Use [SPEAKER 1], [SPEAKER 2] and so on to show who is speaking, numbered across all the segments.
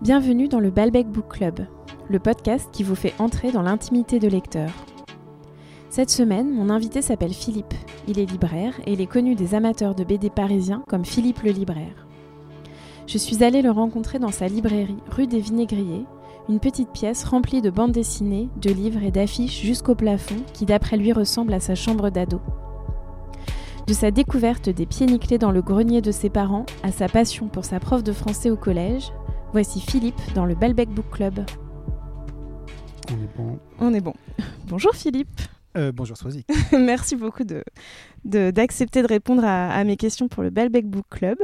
[SPEAKER 1] Bienvenue dans le Balbec Book Club, le podcast qui vous fait entrer dans l'intimité de lecteurs. Cette semaine, mon invité s'appelle Philippe. Il est libraire et il est connu des amateurs de BD parisiens comme Philippe le libraire. Je suis allée le rencontrer dans sa librairie rue des Vinaigriers, une petite pièce remplie de bandes dessinées, de livres et d'affiches jusqu'au plafond qui d'après lui ressemble à sa chambre d'ado. De sa découverte des pieds nickelés dans le grenier de ses parents à sa passion pour sa prof de français au collège, voici Philippe dans le Balbec Book Club.
[SPEAKER 2] On est bon.
[SPEAKER 1] On est bon. Bonjour Philippe.
[SPEAKER 2] Euh, bonjour Swazik.
[SPEAKER 1] Merci beaucoup d'accepter de, de, répondre à, à, mes questions pour le Balbec Book Club.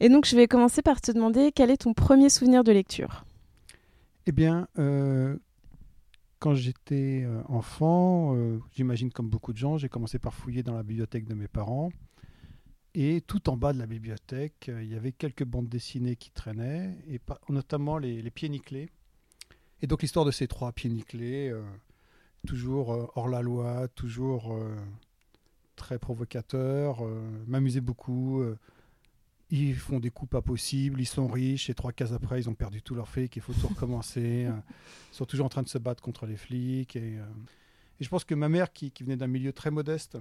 [SPEAKER 1] Et donc je vais commencer par te demander quel est ton premier souvenir de lecture?
[SPEAKER 2] Eh bien, euh, quand j'étais euh, enfant, euh, j'imagine comme beaucoup de gens, j'ai commencé par fouiller dans la bibliothèque de mes parents. Et tout en bas de la bibliothèque, euh, il y avait quelques bandes dessinées qui traînaient, et notamment les, les, pieds nickelés. Et donc l'histoire de ces trois pieds nickelés, euh, toujours euh, hors la loi, toujours très provocateur, m'amusait beaucoup ils font des coups pas possibles, ils sont riches, et trois cases après, ils ont perdu tout leur fric, il faut tout recommencer. ils sont toujours en train de se battre contre les flics. Et, et je pense que ma mère, qui, qui venait d'un milieu très modeste,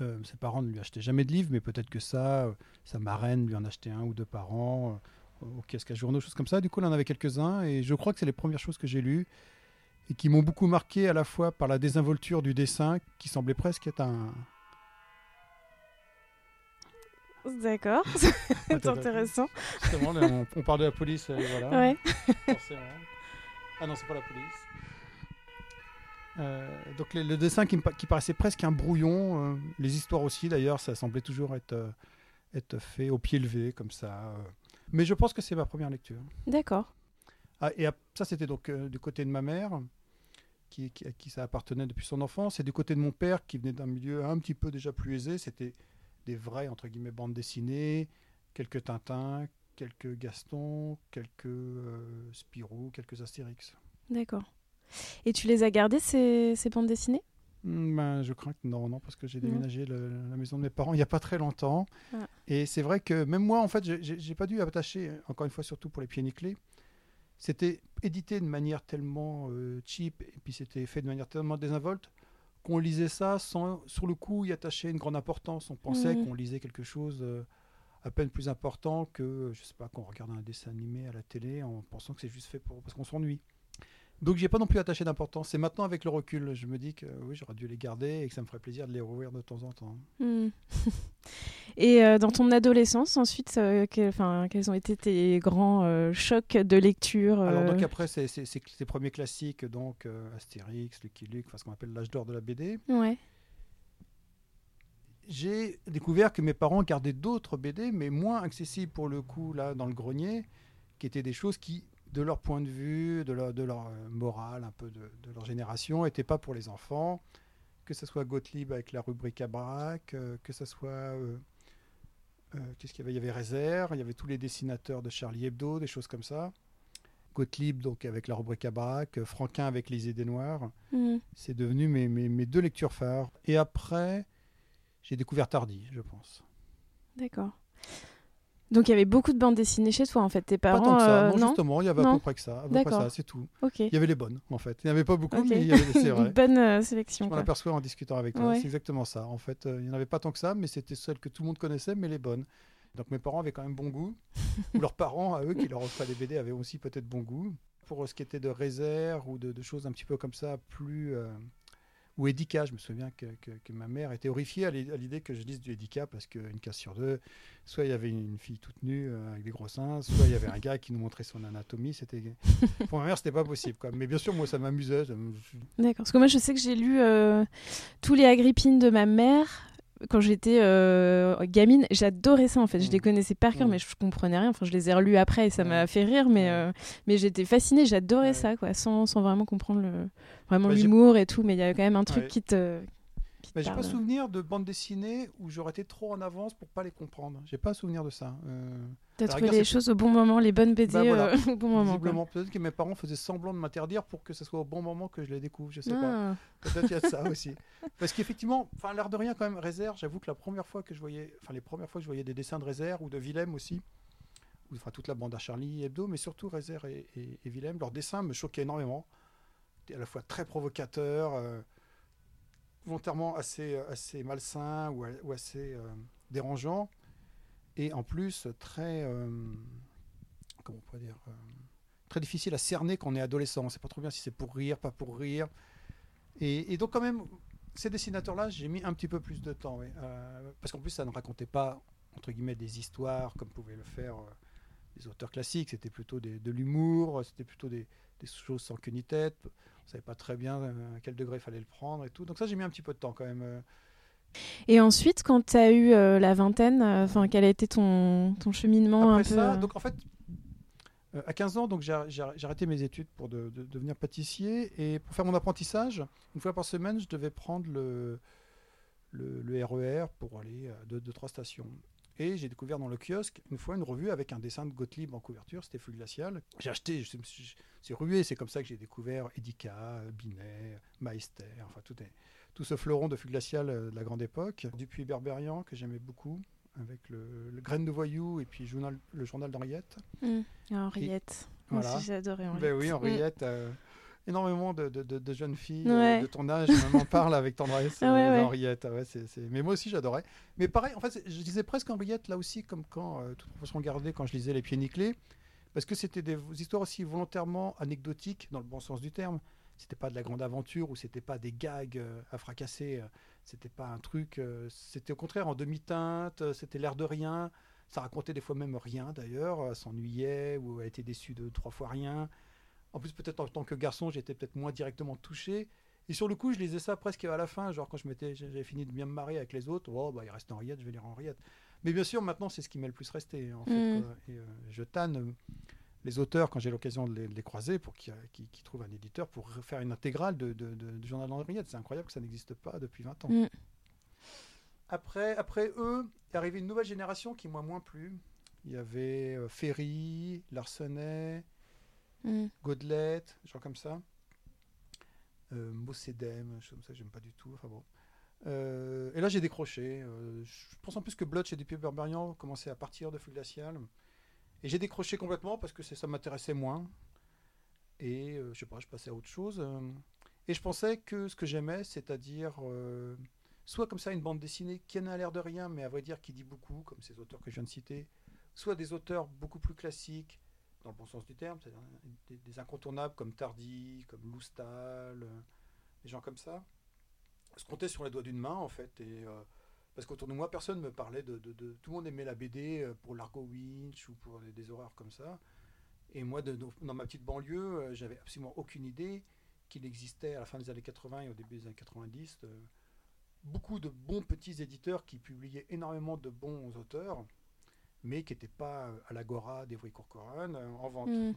[SPEAKER 2] euh, ses parents ne lui achetaient jamais de livres, mais peut-être que ça, euh, sa marraine lui en achetait un ou deux par an, euh, au kiosque à journaux, choses comme ça. Du coup, elle en avait quelques-uns, et je crois que c'est les premières choses que j'ai lues, et qui m'ont beaucoup marqué à la fois par la désinvolture du dessin, qui semblait presque être un,
[SPEAKER 1] D'accord, c'est intéressant.
[SPEAKER 2] Justement, on, on, parle de la police, voilà.
[SPEAKER 1] Ouais.
[SPEAKER 2] Forcément. Ah non, c'est pas la police. Euh, donc le, le dessin qui, paraissait presque un brouillon, euh, les histoires aussi d'ailleurs, ça semblait toujours être, euh, être fait au pied levé comme ça. Mais je pense que c'est ma première lecture.
[SPEAKER 1] D'accord.
[SPEAKER 2] Ah, et ça c'était donc du côté de ma mère, qui, qui, à qui ça appartenait depuis son enfance, et du côté de mon père qui venait d'un milieu un petit peu déjà plus aisé, c'était des vraies entre guillemets bandes dessinées, quelques Tintins, quelques Gaston, quelques Spirou, quelques Astérix.
[SPEAKER 1] D'accord. Et tu les as gardées ces, ces bandes dessinées?
[SPEAKER 2] Mm, ben, Je crains que non, non, parce que j'ai déménagé le, la maison de mes parents il n'y a pas très longtemps. Ah. Et c'est vrai que même moi, en fait, j'ai pas dû attacher, encore une fois, surtout pour les pieds nickelés. C'était édité de manière tellement euh, cheap et puis c'était fait de manière tellement désinvolte qu'on lisait ça sans, sur le coup, y attacher une grande importance. On pensait mmh. qu'on lisait quelque chose euh, à peine plus important que, je sais pas, qu'on regarde un dessin animé à la télé en pensant que c'est juste fait pour, parce qu'on s'ennuie. Donc j'ai pas non plus attaché d'importance. C'est maintenant avec le recul, je me dis que oui, j'aurais dû les garder et que ça me ferait plaisir de les rouvrir de temps en temps.
[SPEAKER 1] Mmh. et euh, dans ton adolescence, ensuite, euh, quels ont été tes grands euh, chocs de lecture
[SPEAKER 2] Alors donc après, c'est ces premiers classiques, donc Astérix, Lucky Luke, enfin, ce qu'on appelle l'âge d'or de la BD.
[SPEAKER 1] Ouais.
[SPEAKER 2] J'ai découvert que mes parents gardaient d'autres BD, mais moins accessibles pour le coup là dans le grenier, qui étaient des choses qui de leur point de vue, de leur, de leur morale, un peu de, de leur génération, n'étaient pas pour les enfants. Que ce soit Gottlieb avec la rubrique à euh, que ce soit. Euh, euh, Qu'est-ce qu'il y avait? Il y avait Réserve, il y avait tous les dessinateurs de Charlie Hebdo, des choses comme ça. Gottlieb, donc avec la rubrique à Franquin avec Les Idées Noires.
[SPEAKER 1] Mmh.
[SPEAKER 2] C'est devenu mes, mes, mes, deux lectures phares. Et après, j'ai découvert Tardy, je pense.
[SPEAKER 1] D'accord. Donc il y avait beaucoup de bandes dessinées chez toi en fait, tes parents.
[SPEAKER 2] Pas tant que ça,
[SPEAKER 1] euh,
[SPEAKER 2] non,
[SPEAKER 1] non
[SPEAKER 2] justement, il y avait
[SPEAKER 1] non.
[SPEAKER 2] à peu près que ça, à peu près ça, c'est tout.
[SPEAKER 1] Okay.
[SPEAKER 2] Il y avait les bonnes en fait. Il n'y avait pas beaucoup,
[SPEAKER 1] okay.
[SPEAKER 2] mais il y avait vrai.
[SPEAKER 1] Une bonne euh, sélection.
[SPEAKER 2] On aperçoit en discutant avec toi,
[SPEAKER 1] ouais.
[SPEAKER 2] c'est exactement ça. En fait, euh, il n'y en avait pas tant que ça, mais c'était celles que tout le monde connaissait, mais les bonnes. Donc mes parents avaient quand même bon goût, ou leurs parents à eux qui leur offraient les BD avaient aussi peut-être bon goût. Pour ce qui était de réserve ou de, de, choses un petit peu comme ça, plus euh, ou Edica, je me souviens que, que, que ma mère était horrifiée à l'idée que je lise du Edica parce qu'une case sur deux, soit il y avait une fille toute nue euh, avec des gros seins, soit il y avait un gars qui nous montrait son anatomie. C'était pour ma mère, c'était pas possible. Quoi. Mais bien sûr, moi, ça m'amusait.
[SPEAKER 1] D'accord. Parce que moi, je sais que j'ai lu euh, tous les Agrippines de ma mère quand j'étais euh, gamine, j'adorais ça en fait. Je les connaissais par cœur, mmh. mais je comprenais rien. Enfin, je les ai relus après et ça m'a fait rire, mais, euh, mais j'étais fascinée, j'adorais ouais. ça, quoi, sans, sans, vraiment comprendre le, vraiment bah, l'humour et tout. Mais il y a quand même un truc ouais. qui te.
[SPEAKER 2] Bah, j'ai pas souvenir de bande dessinée où j'aurais été trop en avance pour pas les comprendre. J'ai pas souvenir de ça. Euh,
[SPEAKER 1] T'as trouvé les choses au bon moment, les bonnes BD
[SPEAKER 2] bah, voilà.
[SPEAKER 1] euh, au bon moment.
[SPEAKER 2] Visiblement, peut-être que mes parents faisaient semblant de m'interdire pour que ce soit au bon moment que je les découvre. Je sais ah. pas. Peut-être qu'il y a de ça aussi. Parce qu'effectivement, enfin l'air de rien quand même, Réserve. J'avoue que la première fois que je voyais, enfin les premières fois que je voyais des dessins de Réserve ou de Willem aussi, enfin toute la bande à Charlie Hebdo, mais surtout Rezer et, et, Willem. Leurs dessins me choquaient énormément. C'était à la fois très provocateur, euh, volontairement assez, assez malsain ou, ou assez euh, dérangeant, et en plus très, euh, comment on pourrait dire, très difficile à cerner quand on est adolescent. On ne sait pas trop bien si c'est pour rire, pas pour rire. Et, donc quand même, ces dessinateurs-là, j'ai mis un petit peu plus de temps, parce qu'en plus ça ne racontait pas entre guillemets des histoires comme pouvaient le faire euh, les auteurs classiques. C'était plutôt de l'humour, c'était plutôt des, choses sans queue ni tête. On savait pas très bien euh, à quel degré il fallait le prendre et tout. Donc ça, j'ai mis un petit peu de temps quand même. Euh.
[SPEAKER 1] Et ensuite, quand tu as eu la vingtaine, enfin, quel a été ton, ton cheminement
[SPEAKER 2] Après ça, donc en fait, à 15 ans, donc j'ai arrêté mes études pour devenir pâtissier et pour faire mon apprentissage, une fois par semaine, je devais prendre le, le, RER e pour aller à deux, deux, trois stations. Et j'ai découvert dans le kiosque une fois une revue avec un dessin de Gottlieb en couverture, c'était Feu glacial. J'ai acheté, c'est rué, c'est comme ça que j'ai découvert Edika, Binet, Meister, enfin tout, est, tout ce fleuron de Feu glacial euh, de la grande époque. Dupuis Berberian que j'aimais beaucoup, avec le, le Graine de Voyou et puis journal, le journal d'Henriette.
[SPEAKER 1] Mmh. Henriette. Moi aussi j'ai adoré Henriette.
[SPEAKER 2] Ben oui, Henriette. Mmh. Euh, énormément de, de, de, jeunes filles euh, de ton âge m'en parlent avec tendresse ah euh, Henriette. Ah mais moi aussi j'adorais. Mais pareil, en fait, je disais presque Henriette là aussi, comme quand, euh, toute gardée, quand je lisais Les Pieds Nickelés, parce que c'était des histoires aussi volontairement anecdotiques, dans le bon sens du terme. C'était pas de la grande aventure ou c'était pas des gags euh, à fracasser. c'était pas un truc. c'était au contraire en demi-teinte, c'était l'air de rien. Ça racontait des fois même rien d'ailleurs, s'ennuyait ou a été déçu de trois fois rien. En plus, peut-être en tant que garçon, j'étais peut-être moins directement touché. Et sur le coup, je lisais ça presque à la fin, genre quand je m'étais, j'avais fini de bien me marier avec les autres. Oh, bah, il reste Henriette, je vais lire Henriette. Mais bien sûr, maintenant, c'est ce qui m'est le plus resté. En fait, mm. Et, euh, je tanne euh, les auteurs quand j'ai l'occasion de, les, croiser pour qu'ils trouvent un éditeur pour faire une intégrale de, du journal d'Henriette. C'est incroyable que ça n'existe pas depuis 20 ans. Mm. Après, après eux, est arrivée une nouvelle génération qui m'a moins plu. Il y avait euh, Ferry, Larsenet, Mm. Godelette, genre comme ça. Euh, Mossedem, comme ça, j'aime pas du tout. Enfin bon. Euh, et là, j'ai décroché. Euh, je pense en plus que Blotch et Dupuis Berberian commençaient à partir de Feu Glacial. Et j'ai décroché complètement parce que ça m'intéressait moins. Et je sais pas, je passais à autre chose. et je pensais que ce que j'aimais, c'est-à-dire soit comme ça une bande dessinée qui n'a l'air de rien, mais à vrai dire qui dit beaucoup, comme ces auteurs que je viens de citer, soit des auteurs beaucoup plus classiques, dans le bon sens du terme, des, incontournables comme Tardy, comme Loustal, euh, des gens comme ça, se comptaient sur les doigts d'une main en fait. Euh, parce qu'autour de moi, personne ne me parlait de, Tout le monde aimait la BD euh, pour Largo Winch ou pour des, horreurs comme ça. Et moi, dans ma petite banlieue, j'avais absolument aucune idée qu'il existait à la fin des années 80 et au début des années 90 beaucoup de bons petits éditeurs qui publiaient énormément de bons auteurs mais qui n'étaient pas euh, à l'agora des Courcoran euh, en vente.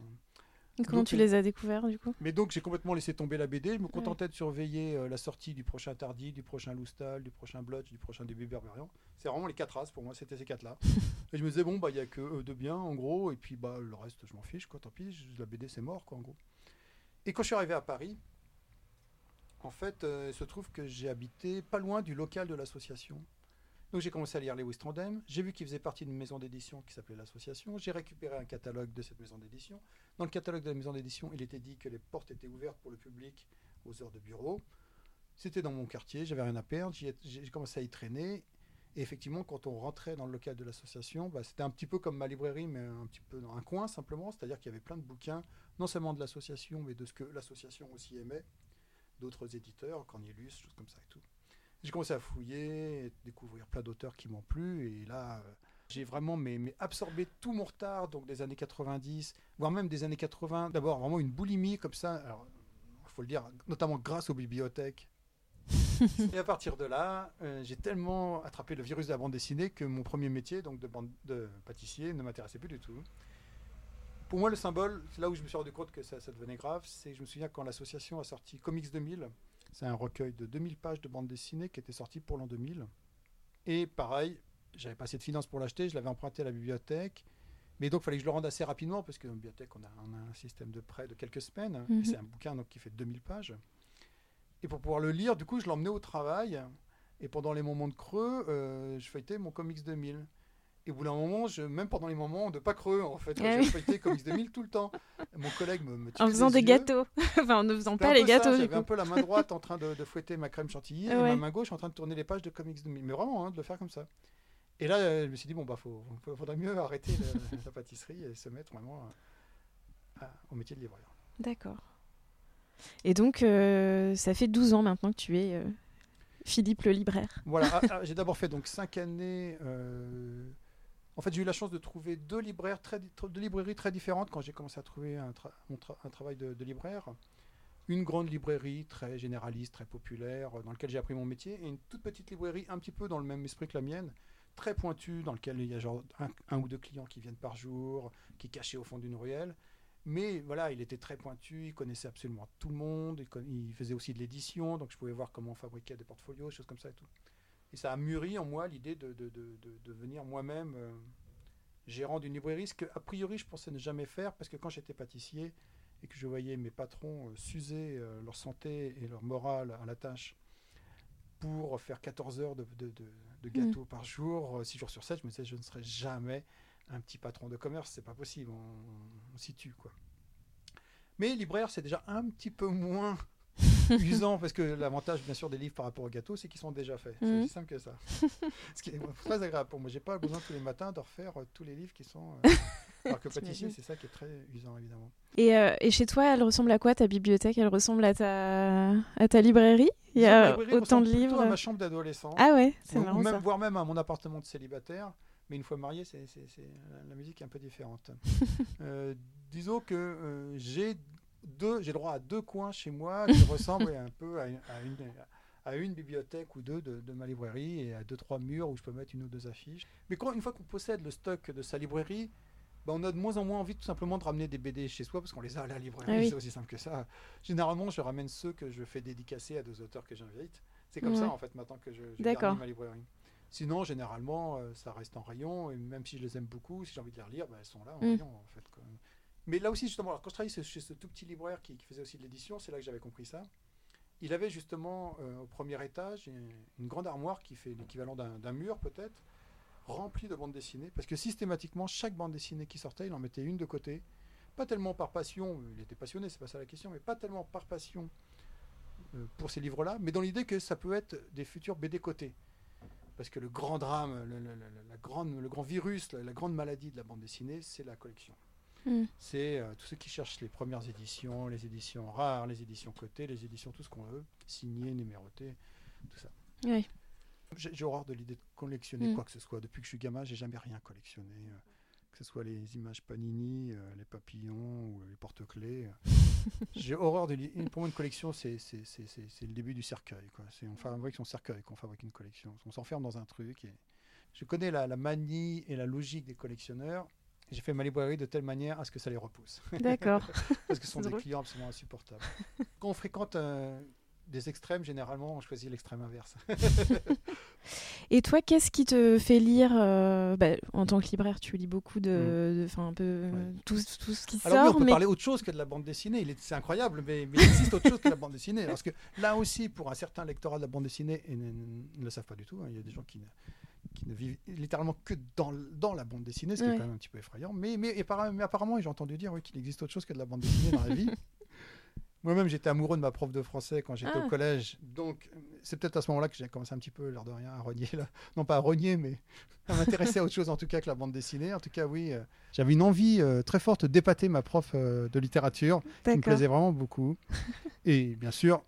[SPEAKER 1] Comment tu les as découverts du coup?
[SPEAKER 2] Mais donc j'ai complètement laissé tomber la BD. Je me contentais de surveiller euh, la sortie du prochain Tardy, du prochain Loustal, du prochain Blotch, du prochain Début Berberian. C'est vraiment les quatre races pour moi, c'était ces quatre-là. et je me disais, bon, bah il n'y a que eux de bien en gros, et puis bah le reste, je m'en fiche, quoi, tant pis, la BD c'est mort, quoi, en gros. Et quand je suis arrivé à Paris, en fait, il se trouve que j'ai habité pas loin du local de l'association. Donc j'ai commencé à lire Lewis Trondheim. J'ai vu qu'il faisait partie d'une maison d'édition qui s'appelait l'Association. J'ai récupéré un catalogue de cette maison d'édition. Dans le catalogue de la maison d'édition, il était dit que les portes étaient ouvertes pour le public aux heures de bureau. C'était dans mon quartier, j'avais rien à perdre. J'ai commencé à y traîner. Et effectivement, quand on rentrait dans le local de l'association, bah, c'était un petit peu comme ma librairie, mais un petit peu dans un coin simplement. C'est-à-dire qu'il y avait plein de bouquins, non seulement de l'association, mais de ce que l'association aussi aimait, d'autres éditeurs, Cornelius, choses comme ça et tout j'ai commencé à fouiller, découvrir plein d'auteurs qui m'ont plu. Et là, euh, j'ai vraiment mais, absorbé tout mon retard, donc des années 90, voire même des années 80. D'abord, vraiment une boulimie comme ça. Alors, il faut le dire, notamment grâce aux bibliothèques. et à partir de là, euh, j'ai tellement attrapé le virus de la bande dessinée que mon premier métier, donc de, bande, de pâtissier, ne m'intéressait plus du tout. Pour moi, le symbole, c'est là où je me suis rendu compte que ça, ça devenait grave, c'est que je me souviens quand l'association a sorti Comics 2000, c'est un recueil de 2000 pages de bande dessinée qui était sorti pour l'an 2000. Et pareil, j'avais pas assez de finances pour l'acheter, je l'avais emprunté à la bibliothèque. Mais donc, il fallait que je le rende assez rapidement, parce que dans la bibliothèque, on a, un système de prêt de quelques semaines. Mhm. C'est un bouquin donc, qui fait 2000 pages. Et pour pouvoir le lire, du coup, je l'emmenais au travail. Et pendant les moments de creux, euh, je feuilletais mon Comics 2000. Et au bout d'un moment, je, même pendant les moments de pas creux, en fait,
[SPEAKER 1] Ah
[SPEAKER 2] j'ai
[SPEAKER 1] oui.
[SPEAKER 2] feuilleté Comics 2000 tout le temps. Mon collègue me, me
[SPEAKER 1] En faisant des
[SPEAKER 2] yeux.
[SPEAKER 1] gâteaux. enfin, en ne faisant pas les gâteaux,
[SPEAKER 2] J'avais un peu la main droite en train de, de fouetter ma crème chantilly et
[SPEAKER 1] Ouais.
[SPEAKER 2] ma main gauche en train de tourner les pages de Comics 2000. Mais vraiment, hein, de le faire comme ça. Et là, euh, je me suis dit, bon, bah, faut, faudrait mieux arrêter la, la pâtisserie et se mettre vraiment à- à- au métier de libraire.
[SPEAKER 1] D'accord. Et donc, euh, ça fait 12 ans maintenant que tu es euh, Philippe le libraire.
[SPEAKER 2] Voilà, ah, ah, j'ai d'abord fait donc cinq années. euh, En fait, j'ai eu la chance de trouver deux libraires, deux librairies très différentes quand j'ai commencé à trouver un, travail de, libraire. Une grande librairie très généraliste, très populaire, euh, dans laquelle j'ai appris mon métier, et une toute petite librairie un petit peu dans le même esprit que la mienne, très pointue, dans laquelle il y a genre un, ou deux clients qui viennent par jour, qui est caché au fond d'une ruelle. Mais voilà, il était très pointu, il connaissait absolument tout le monde, il, il faisait aussi de l'édition, donc je pouvais voir comment on fabriquait des portfolios, choses comme ça et tout. Et ça a mûri en moi l'idée de, de, de, de devenir moi-même euh, gérant d'une librairie, ce que a priori je pensais ne jamais faire, parce que quand j'étais pâtissier et que je voyais mes patrons euh, s'user euh, leur santé et leur morale à la tâche pour faire 14 heures de, de gâteaux par jour, 6 jours sur 7, je me disais je ne serai jamais un petit patron de commerce, c'est pas possible, on, on s'y tue quoi. Mais libraire, c'est déjà un petit peu moins usant parce que l'avantage bien sûr des livres par rapport aux gâteaux, c'est qu'ils sont déjà faits. C'est
[SPEAKER 1] Mhm.
[SPEAKER 2] aussi simple que ça. Ce qui est très agréable pour moi. J'ai pas besoin tous les matins de refaire euh, tous les livres qui sont. euh, Alors que pâtissier, c'est ça qui est très usant évidemment.
[SPEAKER 1] Et, euh, et chez toi, elle ressemble à quoi ta bibliothèque? Elle ressemble à ta, à ta librairie? Il y a
[SPEAKER 2] librairie
[SPEAKER 1] autant de livres.
[SPEAKER 2] à ma chambre d'adolescent.
[SPEAKER 1] Ah ouais, c'est marrant
[SPEAKER 2] même,
[SPEAKER 1] ça.
[SPEAKER 2] voire même à mon appartement de célibataire. Mais une fois marié, c'est, la, la musique est un peu différente. Euh, disons que euh, j'ai deux, j'ai droit à deux coins chez moi qui ressemblent un peu à une, à une- à une bibliothèque ou deux de, de ma librairie et à deux trois murs où je peux mettre une ou deux affiches. Mais quand une fois qu'on possède le stock de sa librairie, bah, on a de moins en moins envie tout simplement de ramener des BD chez soi parce qu'on les a à la librairie.
[SPEAKER 1] Ah oui.
[SPEAKER 2] C'est aussi simple que ça. Généralement, je ramène ceux que je fais dédicacer à deux auteurs que j'invite. C'est comme
[SPEAKER 1] Ouais.
[SPEAKER 2] ça en fait maintenant que je, je garnis ma librairie. Sinon, généralement, euh, ça reste en rayon, et même si je les aime beaucoup, si j'ai envie de les relire, bah, elles sont là en
[SPEAKER 1] Mm.
[SPEAKER 2] rayon, en fait. quoi. Mais là aussi, justement, alors, quand je travaillais chez- ce tout petit libraire qui, faisait aussi de l'édition, c'est là que j'avais compris ça. Il avait justement euh, au premier étage une, grande armoire qui fait l'équivalent d'un mur, peut-être, remplie de bandes dessinées, parce que systématiquement, chaque bande dessinée qui sortait, il en mettait une de côté. Pas tellement par passion, il était passionné, c'est pas ça la question, mais pas tellement par passion euh, pour ces livres-là, mais dans l'idée que ça peut être des futurs BD cotés. Parce que le grand drame, le grand virus, la, la grande maladie de la bande dessinée, c'est la collection.
[SPEAKER 1] Mm.
[SPEAKER 2] C'est euh, tous ceux qui cherchent les premières éditions, les éditions rares, les éditions cotées, les éditions tout ce qu'on veut, signées, numérotées, tout ça.
[SPEAKER 1] Oui.
[SPEAKER 2] J'ai horreur de l'idée de collectionner
[SPEAKER 1] Mm.
[SPEAKER 2] quoi que ce soit. Depuis que je suis gamin, j'ai jamais rien collectionné. euh, que ce soit les images Panini, euh, les papillons ou les porte-clés. euh. j'ai horreur de l'idée. Pour moi, une collection, c'est le début du cercueil. quoi. On fabrique son cercueil qu'on fabrique une collection. On s'enferme dans un truc. Et... Je connais la, la manie et la logique des collectionneurs. J'ai fait ma librairie de telle manière à ce que ça les repousse.
[SPEAKER 1] D'accord.
[SPEAKER 2] Parce que ce sont des
[SPEAKER 1] drôle.
[SPEAKER 2] clients absolument insupportables. Quand on fréquente euh, des extrêmes, généralement, on choisit l'extrême inverse.
[SPEAKER 1] Et toi, qu'est-ce qui te fait lire euh, bah, En tant que libraire, tu lis beaucoup de. de- Enfin, un peu.
[SPEAKER 2] Ouais.
[SPEAKER 1] Tout, tout ce qui
[SPEAKER 2] Alors oui,
[SPEAKER 1] sort.
[SPEAKER 2] on peut
[SPEAKER 1] mais...
[SPEAKER 2] parler autre chose que de la bande dessinée. Il est- C'est incroyable, mais, mais il existe autre chose que la bande dessinée. Parce que là aussi, pour un certain lectorat de la bande dessinée, et ne, ne le savent pas du tout, hein, il y a des gens qui ne, qui ne vivent littéralement que dans, dans la bande dessinée, ce qui
[SPEAKER 1] Ouais.
[SPEAKER 2] est quand même un petit peu effrayant. Mais, mais, apparemment, j'ai entendu dire oui, qu'il existe autre chose que de la bande dessinée dans la vie. Moi-même, j'étais amoureux de ma prof de français quand j'étais
[SPEAKER 1] Ah.
[SPEAKER 2] au collège. Donc, c'est peut-être à ce moment-là que j'ai commencé un petit peu, l'air de rien, à renier. Là. Non, pas à renier, mais à m'intéresser à autre chose en tout cas que la bande dessinée. En tout cas, oui, euh, j'avais une envie euh, très forte d'épater ma prof euh, de littérature, qui me plaisait vraiment beaucoup. Et bien sûr,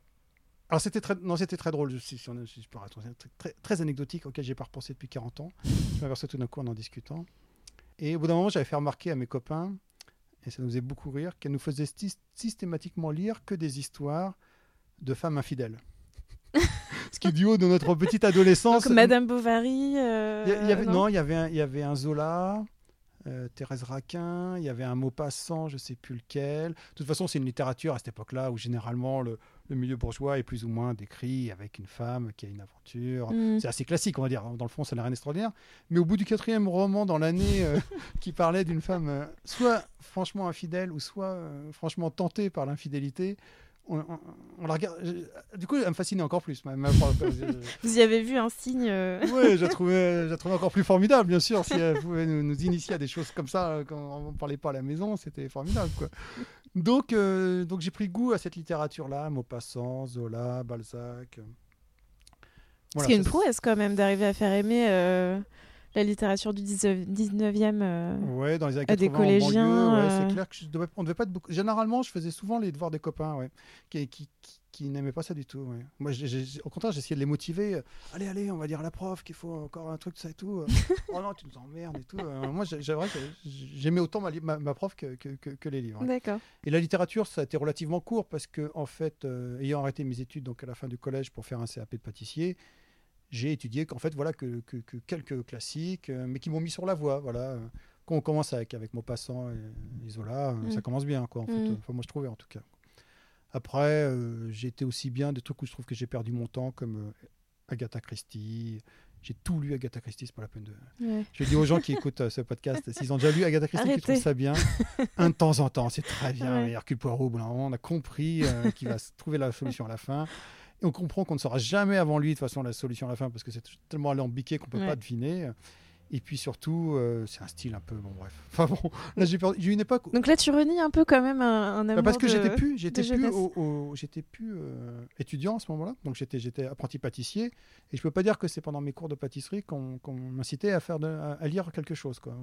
[SPEAKER 2] alors c'était très, non, c'était très drôle, si, si on- si je peux raconter un truc très, très anecdotique auquel j'ai pas repensé depuis 40 ans. Je m'aperçois tout d'un coup en en discutant. Et au bout d'un moment, j'avais fait remarquer à mes copains, et ça nous faisait beaucoup rire, qu'elle nous faisait sys- systématiquement lire que des histoires de femmes infidèles. Ce qui, du haut de notre petite adolescence.
[SPEAKER 1] Donc, Madame Bovary. euh,
[SPEAKER 2] y y avait,
[SPEAKER 1] non
[SPEAKER 2] non, il y avait un, il y avait un Zola, euh, Thérèse Raquin, il y avait un Maupassant, je sais plus lequel. De toute façon, c'est une littérature à cette époque-là où généralement le, le milieu bourgeois est plus ou moins décrit avec une femme qui a une aventure.
[SPEAKER 1] Mm.
[SPEAKER 2] C'est assez classique, on va dire. Dans le fond, ça n'a rien d'extraordinaire. Mais au bout du quatrième roman dans l'année euh, qui parlait d'une femme euh, soit franchement infidèle ou soit euh, franchement tentée par l'infidélité, on, on- on la regarde. Du coup, elle me fascinait encore plus.
[SPEAKER 1] Vous y avez vu un signe euh,
[SPEAKER 2] Oui, je la trouvais, trouvais encore plus formidable, bien sûr. Si elle pouvait nous, nous initier à des choses comme ça euh, quand on ne parlait pas à la maison, c'était formidable. Quoi. Donc, euh, donc j'ai pris goût à cette littérature-là, Maupassant, Zola, Balzac. Voilà,
[SPEAKER 1] a une prouesse quand même d'arriver à faire aimer euh, la littérature du 19e. euh,
[SPEAKER 2] Ouais, dans les années
[SPEAKER 1] à des
[SPEAKER 2] 80 en
[SPEAKER 1] collégiens,
[SPEAKER 2] banlieue, ouais,
[SPEAKER 1] euh.
[SPEAKER 2] c'est clair que je devais, on devait pas être beaucoup. Généralement, je faisais souvent les devoirs des copains, ouais, qui, qui, qui, qui n'aimaient pas ça du tout. ouais. Moi, au contraire, j'essayais de les motiver. euh, Allez, allez, on va dire à la prof qu'il faut encore un truc ça et tout. euh. oh non, tu nous emmerdes et tout. Euh, moi, j'aimais autant ma, li- ma, ma prof que, que, que- que les livres.
[SPEAKER 1] D'accord.
[SPEAKER 2] Et la littérature, ça a été relativement court parce que, en fait, ayant arrêté mes études donc à la fin du collège pour faire un CAP de pâtissier, j'ai étudié qu'en fait, voilà, que, que- que quelques classiques, euh, mais qui m'ont mis sur la voie. Voilà. Quand on commence avec, avec Maupassant et Isola, euh,
[SPEAKER 1] Mm.
[SPEAKER 2] ça commence bien, quoi, en fait.
[SPEAKER 1] Mm.
[SPEAKER 2] Enfin, moi, je trouvais, en tout cas. Après, euh, j'ai été aussi bien des trucs où je trouve que j'ai perdu mon temps, comme euh, Agatha Christie. J'ai tout lu Agatha Christie, c'est pas la peine de,
[SPEAKER 1] Ouais.
[SPEAKER 2] je dis aux gens qui écoutent euh, ce podcast, s'ils ont déjà lu Agatha Christie, qui
[SPEAKER 1] Arrêtez.
[SPEAKER 2] trouvent ça bien, un de temps en temps, c'est très bien.
[SPEAKER 1] Ouais.
[SPEAKER 2] Et Hercule Poirot, on a compris qu'il va trouver la solution à la fin. Et on comprend qu'on ne saura jamais avant lui, de toute façon, la solution à la fin, parce que c'est tellement alambiqué qu'on ne peut
[SPEAKER 1] Ouais.
[SPEAKER 2] pas deviner. Et puis surtout, euh, c'est un style un peu. Bon, bref. Enfin bon, là, j'ai eu une époque.
[SPEAKER 1] Donc là, tu renies un peu quand même un, un
[SPEAKER 2] bah,
[SPEAKER 1] amour
[SPEAKER 2] parce que
[SPEAKER 1] de-
[SPEAKER 2] j'étais plus, j'étais plus,
[SPEAKER 1] jeunesse.
[SPEAKER 2] au, au- j'étais plus euh, étudiant à ce moment-là. Donc j'étais, j'étais apprenti pâtissier. Et je peux pas dire que c'est pendant mes cours de pâtisserie qu'on, m'incitait à faire, de- à, lire quelque chose. Quoi.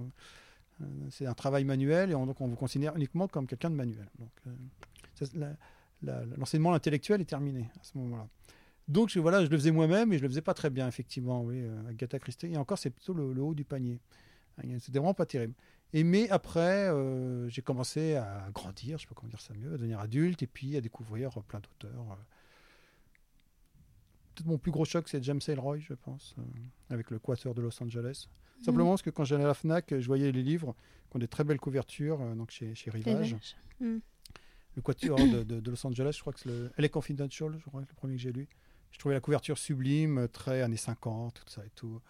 [SPEAKER 2] Euh, c'est un travail manuel et on, donc on vous considère uniquement comme quelqu'un de manuel. Donc euh, ça, la- l'enseignement intellectuel est terminé à ce moment-là. Donc je, voilà, je le faisais moi-même et je le faisais pas très bien effectivement. Oui, euh, Agatha Christie. Et encore, c'est plutôt le, le haut du panier. Hein, C'était vraiment pas terrible. Et mais après, euh, j'ai commencé à grandir, je sais pas comment dire ça mieux, à devenir adulte et puis à découvrir euh, plein d'auteurs. Peut-être mon plus gros choc, c'est James Ellroy, je pense, euh, avec le Quater de Los Angeles.
[SPEAKER 1] Mhm.
[SPEAKER 2] Simplement parce que quand j'allais à la Fnac, je voyais les livres qui ont des très belles couvertures, euh, donc chez, Rivage.
[SPEAKER 1] vaches.
[SPEAKER 2] Le Quatuor de, de- de Los Angeles, je crois que c'est le LA Confidential, je crois que le premier que j'ai lu. Je trouvais la couverture sublime, euh, très années 50, tout ça et tout.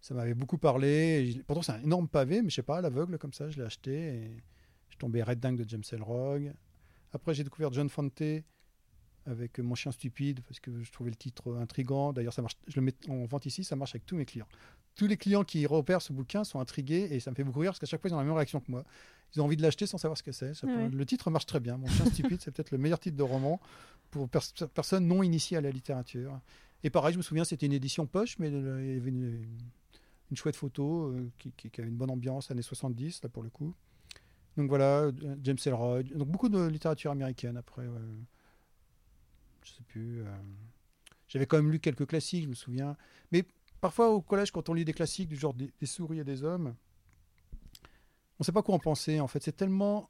[SPEAKER 2] Ça m'avait beaucoup parlé. Pourtant, c'est un énorme pavé, mais je sais pas, l'aveugle comme ça, je l'ai acheté et je tombais red dingue de James Ellroy. Après, j'ai découvert John Fante avec Mon chien stupide parce que je trouvais le titre intrigant. D'ailleurs, ça marche. Je le mets en vente ici, ça marche avec tous mes clients. Tous les clients qui repèrent ce bouquin sont intrigués et ça me fait beaucoup rire parce qu'à chaque fois, ils ont la même réaction que moi. Ils ont envie de l'acheter sans savoir ce que c'est. Peut-. Le titre marche très bien. Mon chien stupide, c'est peut-être le meilleur titre de roman pour pers- personnes non initiées à la littérature. Et pareil, je me souviens, c'était une édition poche, mais euh, il y avait une, une chouette photo euh, qui, qui- qui avait une bonne ambiance, années 70, là pour le coup. Donc voilà, euh, James Ellroy. Donc beaucoup de littérature américaine après. ouais. Je sais plus. euh, J'avais quand même lu quelques classiques, je me souviens. Mais parfois au collège, quand on lit des classiques du genre des, des souris et des hommes, on ne sait pas quoi en penser. En fait, c'est tellement,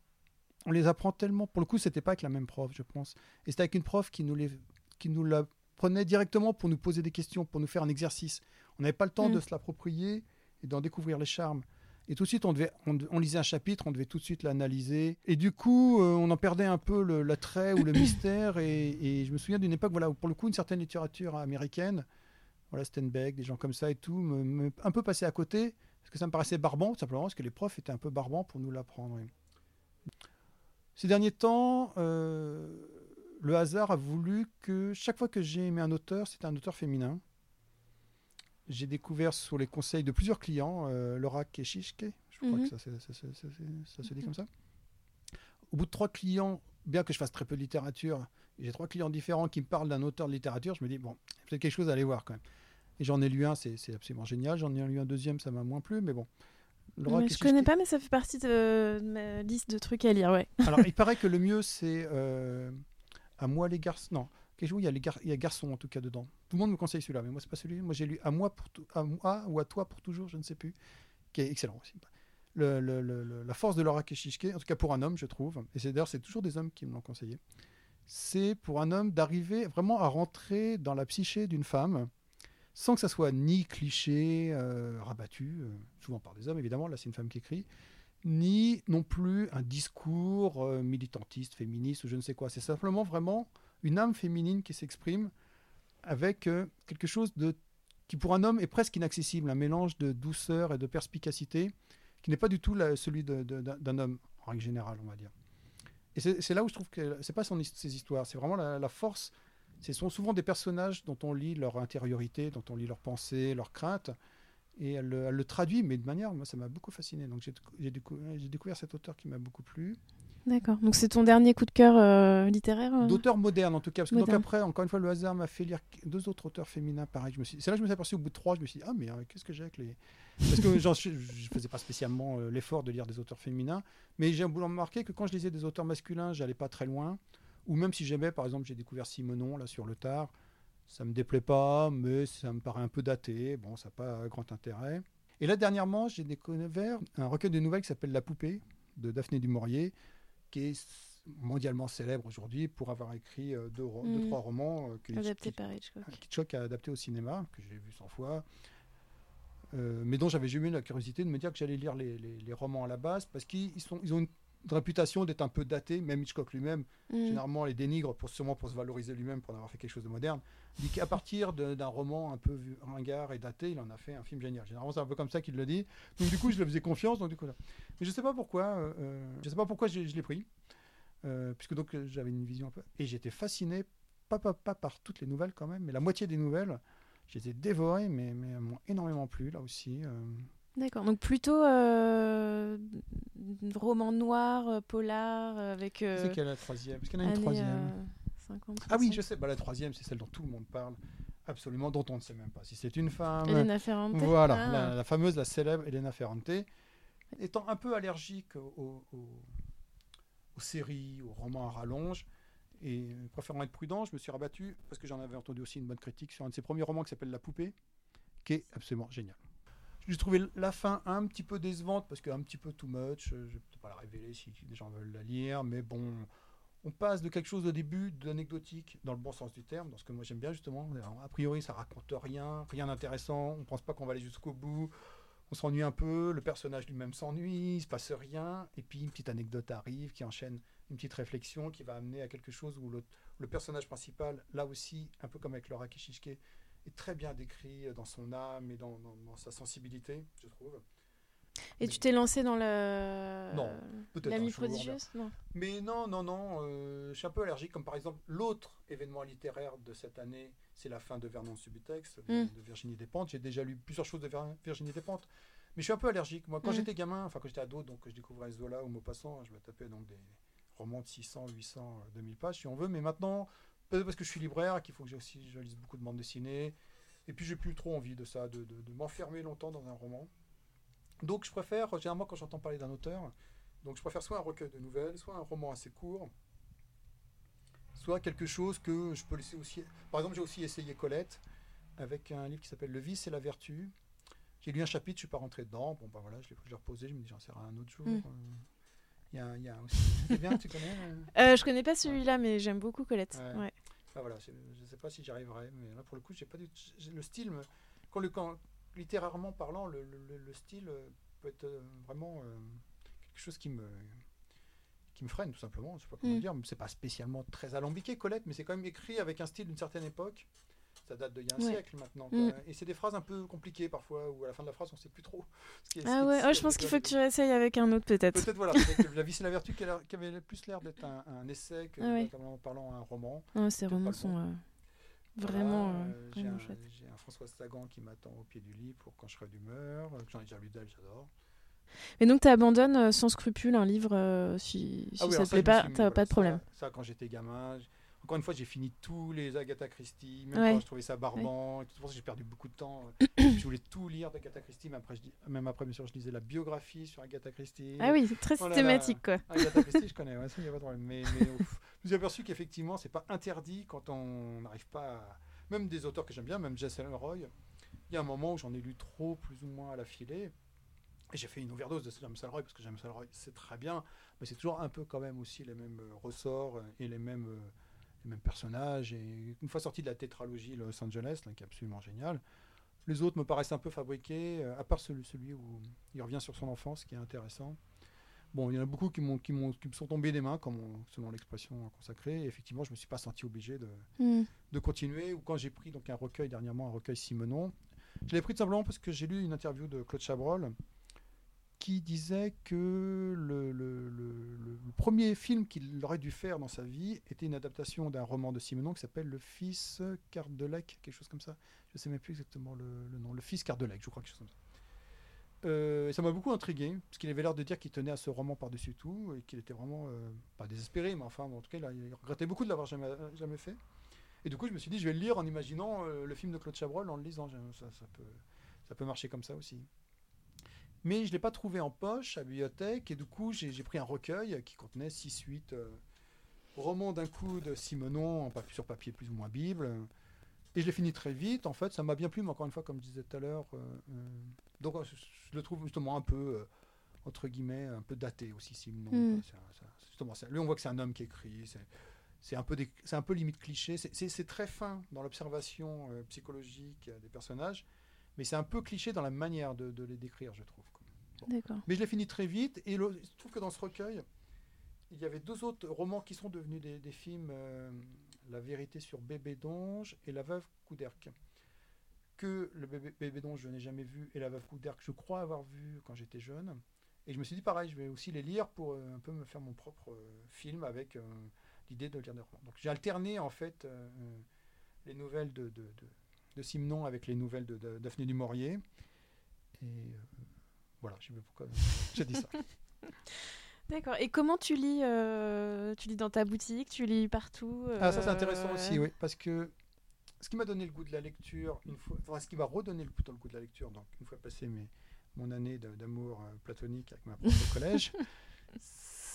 [SPEAKER 2] on les apprend tellement. Pour le coup, c'était pas avec la même prof, je pense. Et c'était avec une prof qui nous les, qui nous la prenait directement pour nous poser des questions, pour nous faire un exercice. On n'avait pas le temps
[SPEAKER 1] Mm.
[SPEAKER 2] de se l'approprier et d'en découvrir les charmes. Et tout de suite, on, devait, on, on lisait un chapitre, on devait tout de suite l'analyser. Et du coup, euh, on en perdait un peu l'attrait ou le mystère. Et, et je me souviens d'une époque, voilà, où pour le coup, une certaine littérature américaine, voilà, Steinbeck, des gens comme ça et tout, me, me- un peu passé à côté, parce que ça me paraissait barbant, tout simplement, parce que les profs étaient un peu barbants pour nous l'apprendre. Ces derniers temps, euh, le hasard a voulu que chaque fois que j'ai aimé un auteur, c'était un auteur féminin. J'ai découvert sous les conseils de plusieurs clients euh, Laura Keshishke, je crois
[SPEAKER 1] Mhm.
[SPEAKER 2] que ça se dit comme ça. Au bout de trois clients, bien que je fasse très peu de littérature, j'ai trois clients différents qui me parlent d'un auteur de littérature, je me dis, bon, peut-être quelque chose à aller voir quand même. Et j'en ai lu un, c'est absolument génial. J'en ai lu un deuxième, ça m'a moins plu, mais bon. Laura
[SPEAKER 1] Ouais, je connais pas, mais ça fait partie de, ma liste de trucs à lire, ouais.
[SPEAKER 2] alors, il paraît que le mieux, c'est euh, à moi les garçons. Non, quelque chose, il y a les gar- il y a garçons en tout cas dedans. Tout le monde me conseille celui-là, mais moi c'est pas celui. Moi j'ai lu à moi pour à moi ou à toi pour toujours, je ne sais plus, qui est excellent aussi. La force de Laura Keshishke, en tout cas pour un homme, je trouve, et c'est d'ailleurs c'est toujours des hommes qui me l'ont conseillé. C'est pour un homme d'arriver vraiment à rentrer dans la psyché d'une femme sans que ça soit ni cliché euh, rabattu, euh, souvent par des hommes évidemment. Là c'est une femme qui écrit ni non plus un discours euh, militantiste, féministe ou je ne sais quoi. C'est simplement vraiment une âme féminine qui s'exprime avec quelque chose de qui pour un homme est presque inaccessible, un mélange de douceur et de perspicacité qui n'est pas du tout la- celui d'un homme en règle générale, on va dire. Et c'est là où je trouve que c'est pas son, his- ses histoires, c'est vraiment la, la force. Ce sont souvent des personnages dont on lit leur intériorité, dont on lit leurs pensées, leurs craintes. Et elle, le- elle le traduit, mais de manière, moi, ça m'a beaucoup fasciné. Donc j'ai j'ai décou- j'ai découvert cet auteur qui m'a beaucoup plu.
[SPEAKER 1] D'accord. Donc c'est ton dernier coup de cœur euh, littéraire euh
[SPEAKER 2] D'auteurs modernes en tout cas, parce que donc
[SPEAKER 1] Moderne.
[SPEAKER 2] après, encore une fois, le hasard m'a fait lire deux autres auteurs féminins pareil. C'est là que je me suis aperçu au bout de trois, je me suis dit, ah mais euh, qu'est-ce que j'ai avec les... Parce que je faisais pas spécialement euh, l'effort de lire des auteurs féminins, mais j'ai remarqué que quand je lisais des auteurs masculins, j'allais pas très loin. Ou même si j'aimais, par exemple, j'ai découvert Simonon là sur le tard, ça me déplaît pas, mais ça me paraît un peu daté, bon, ça n'a pas grand intérêt. Et là, dernièrement, j'ai découvert un recueil de nouvelles qui s'appelle La Poupée, de Daphné du Maurier, qui est mondialement célèbre aujourd'hui pour avoir écrit euh, deux,
[SPEAKER 1] Mm.
[SPEAKER 2] deux, trois romans euh, que.
[SPEAKER 1] Hitchcock
[SPEAKER 2] a adapté au cinéma, que j'ai vu 100 fois, euh, mais dont j'avais jamais eu la curiosité de me dire que j'allais lire les, les- les romans à la base, parce qu'ils ils ont une réputation d'être un peu datés, même Hitchcock lui-même,
[SPEAKER 1] Mm.
[SPEAKER 2] généralement les dénigre pour, sûrement pour se valoriser lui-même, pour en avoir fait quelque chose de moderne, dit qu'à partir d'un roman un peu ringard et daté, il en a fait un film génial. Généralement, c'est un peu comme ça qu'il le dit. Donc du coup, je le faisais confiance. Donc du coup, là. Mais je sais pas pourquoi. euh, euh, je sais pas pourquoi je, je l'ai pris, euh, puisque donc j'avais une vision un peu. Et j'étais fasciné, pas, pas, pas par toutes les nouvelles quand même, mais la moitié des nouvelles, je les ai dévorées, mais, mais elles m'ont énormément plu là aussi. euh.
[SPEAKER 1] D'accord. Donc plutôt euh, roman noir, euh, polar, euh, avec. euh,
[SPEAKER 2] C'est quelle est la troisième? Parce qu'il y en a une troisième.
[SPEAKER 1] euh, 50,
[SPEAKER 2] Ah oui,
[SPEAKER 1] 60.
[SPEAKER 2] je sais. Bah, la troisième, c'est celle dont tout le monde parle, absolument, dont on ne sait même pas si c'est une femme.
[SPEAKER 1] Elena Ferrante.
[SPEAKER 2] Voilà,
[SPEAKER 1] Ah.
[SPEAKER 2] la, la fameuse, la célèbre Elena Ferrante, étant un peu allergique aux, aux- aux séries, aux romans à rallonge, et préférant être prudent, je me suis rabattu, parce que j'en avais entendu aussi une bonne critique sur un de ses premiers romans qui s'appelle La Poupée, qui est absolument génial. J'ai trouvé la fin un petit peu décevante, parce qu'un petit peu too much, euh, je ne vais pas la révéler si les gens veulent la lire, mais bon, on passe de quelque chose au début d'anecdotique, dans le bon sens du terme, dans ce que moi j'aime bien justement. A priori, ça raconte rien, rien d'intéressant, on pense pas qu'on va aller jusqu'au bout, on s'ennuie un peu, le personnage lui-même s'ennuie, il se passe rien, et puis une petite anecdote arrive qui enchaîne une petite réflexion qui va amener à quelque chose où le, le personnage principal, là aussi, un peu comme avec Laura Kishishke, est très bien décrit dans son âme et dans, dans- dans sa sensibilité, je trouve.
[SPEAKER 1] Et tu t'es lancé dans le.
[SPEAKER 2] Non,
[SPEAKER 1] L'ami
[SPEAKER 2] verra.
[SPEAKER 1] prodigieuse Non.
[SPEAKER 2] Mais non, non, non, euh, je suis un peu allergique, comme par exemple l'autre événement littéraire de cette année, c'est la fin de Vernon Subutex, de,
[SPEAKER 1] Mm.
[SPEAKER 2] de Virginie Despentes. J'ai déjà lu plusieurs choses de Vir- Virginie Despentes, mais je suis un peu allergique. Moi, quand
[SPEAKER 1] Mm.
[SPEAKER 2] j'étais gamin, enfin quand j'étais ado, donc que je découvrais Zola ou Maupassant, je me tapais donc des romans de 600, 800, euh, 2000 pages si on veut, mais maintenant, peut-être parce que je suis libraire, qu'il faut que j'ai aussi, je lise beaucoup de bandes dessinées, et puis j'ai plus trop envie de ça, de, de- de m'enfermer longtemps dans un roman. Donc je préfère, généralement quand j'entends parler d'un auteur, donc je préfère soit un recueil de nouvelles, soit un roman assez court, soit quelque chose que je peux laisser aussi. Par exemple, j'ai aussi essayé Colette avec un livre qui s'appelle Le vice et la vertu. J'ai lu un chapitre, je suis pas rentré dedans. Bon, bah voilà, je l'ai reposé, je me dis j'en serai un autre jour.
[SPEAKER 1] Mm.
[SPEAKER 2] Il y a, il y a aussi. C'est bien, tu connais euh
[SPEAKER 1] Euh, je connais pas celui-là, mais j'aime beaucoup Colette.
[SPEAKER 2] Ouais.
[SPEAKER 1] Ouais.
[SPEAKER 2] Bah voilà, je ne sais pas si j'y arriverai, mais là pour le coup, j'ai pas du le style. Quand, le, quand littérairement parlant, le, le- le- le style euh, peut être euh, vraiment euh, quelque chose qui me qui me freine tout simplement. Je sais pas comment
[SPEAKER 1] Mm.
[SPEAKER 2] dire, mais c'est pas spécialement très alambiqué Colette, mais c'est quand même écrit avec un style d'une certaine époque. Ça date d'il y a un
[SPEAKER 1] Ouais.
[SPEAKER 2] siècle maintenant.
[SPEAKER 1] Mm.
[SPEAKER 2] Et c'est des phrases un peu compliquées parfois, où à la fin de la phrase, on sait plus trop. Ce qui est,
[SPEAKER 1] Ah ouais, oh, je pense qu'il faut que tu réessayes avec un autre peut-être.
[SPEAKER 2] Peut-être voilà, la vie c'est la vertu qui, a qui avait plus l'air d'être un, un essai que
[SPEAKER 1] Ah ouais.
[SPEAKER 2] véritablement parlant un roman.
[SPEAKER 1] Oh, ces romans sont euh, vraiment,
[SPEAKER 2] Voilà,
[SPEAKER 1] euh,
[SPEAKER 2] euh, j'ai un, François Sagan qui m'attend au pied du lit pour quand je serai d'humeur. J'en ai déjà lu d'elle, j'adore.
[SPEAKER 1] Et donc tu abandonnes sans scrupule un livre euh, si, si
[SPEAKER 2] Ah oui,
[SPEAKER 1] ça
[SPEAKER 2] alors
[SPEAKER 1] te plaît pas, t'as
[SPEAKER 2] voilà,
[SPEAKER 1] pas de problème.
[SPEAKER 2] Ça, quand j'étais gamin, encore une fois, j'ai fini tous les Agatha Christie, même
[SPEAKER 1] Ouais.
[SPEAKER 2] quand je trouvais ça barbant. et tout. Pour ça j'ai perdu beaucoup de temps. je voulais tout lire d'Agatha Christie, mais après, je dis, même après, bien sûr, je lisais la biographie sur Agatha Christie.
[SPEAKER 1] Ah oui, c'est très
[SPEAKER 2] Oh là là.
[SPEAKER 1] systématique quoi.
[SPEAKER 2] Agatha Christie, je connais, ouais, ça, y a pas de problème. Mais, mais ouf, je me suis aperçu qu'effectivement, c'est pas interdit quand on n'arrive pas à... Même des auteurs que j'aime bien, même Jess Roy, il y a un moment où j'en ai lu trop, plus ou moins à la filée. Et j'ai fait une overdose de James Roy, parce que James Roy, c'est très bien, mais c'est toujours un peu quand même aussi les mêmes euh, ressorts et les mêmes, euh, les mêmes personnages. Et une fois sorti de la tétralogie Los Angeles, là, qui est absolument génial, les autres me paraissent un peu fabriqués, euh, à part celui, celui où il revient sur son enfance, qui est intéressant. Bon, il y en a beaucoup qui, m'ont, qui, m'ont, qui me sont tombés des mains, comme on- selon l'expression consacrée. Et effectivement, je ne me suis pas senti obligé de,
[SPEAKER 1] Hmm.
[SPEAKER 2] de continuer. Ou quand j'ai pris donc un recueil dernièrement, un recueil Simonon, je l'ai pris tout simplement parce que j'ai lu une interview de Claude Chabrol qui disait que le, premier film qu'il aurait dû faire dans sa vie était une adaptation d'un roman de Simenon qui s'appelle Le Fils Cardelec, quelque chose comme ça. Je ne sais même plus exactement le, nom. Le Fils Cardelec, je crois, quelque chose comme ça. Euh, ça m'a beaucoup intrigué, parce qu'il avait l'air de dire qu'il tenait à ce roman par-dessus tout, et qu'il était vraiment, euh, pas désespéré, mais enfin, en tout cas, il, regrettait beaucoup de l'avoir jamais, jamais fait. Et du coup, je me suis dit, je vais le lire en imaginant euh, le film de Claude Chabrol en le lisant. Ça peut, ça peut marcher comme ça aussi. Mais je ne l'ai pas trouvé en poche à la bibliothèque, et du coup, j'ai pris un recueil qui contenait 6-8 romans d'un coup de en papier, sur papier plus ou moins Bible. Et je l'ai fini très vite. En fait, ça m'a bien plu, mais encore une fois, comme je disais tout à l'heure. euh, euh, donc, je, le trouve justement un peu, euh, entre guillemets, un peu daté aussi.
[SPEAKER 1] Mm.
[SPEAKER 2] c'est un- justement, lui, on voit que c'est un homme qui écrit. c'est- un, peu des- c'est un peu limite cliché. C'est- très fin dans l'observation euh, psychologique euh, des personnages, mais c'est un peu cliché dans la manière de, de les décrire, je trouve.
[SPEAKER 1] D'accord.
[SPEAKER 2] Mais je l'ai fini très vite. Et le- se trouve que dans ce recueil, il y avait deux autres romans qui sont devenus des, des films euh, La vérité sur Bébé Donge et La veuve Couderc. Que le bébé, Bébé Donge, je n'ai jamais vu, et La veuve Couderc, je crois avoir vu quand j'étais jeune. Et je me suis dit, pareil, je vais aussi les lire pour euh, un peu me faire mon propre euh, film avec l'idée de lire des romans. Donc j'ai alterné en fait les nouvelles de, de, de, de Simenon avec les nouvelles de, de Daphné du Maurier. Et euh, voilà, je sais pas pourquoi j'ai dit ça.
[SPEAKER 1] D'accord. Et comment tu lis euh, Tu lis dans ta boutique Tu lis partout
[SPEAKER 2] Ah, ça c'est
[SPEAKER 1] euh,
[SPEAKER 2] intéressant aussi, oui, parce que ce qui m'a donné le goût de la lecture, une fois, enfin, ce qui m'a redonné le, plutôt le goût de la lecture, donc une fois passé mes, mon année d'amour euh, platonique avec ma prof au collège,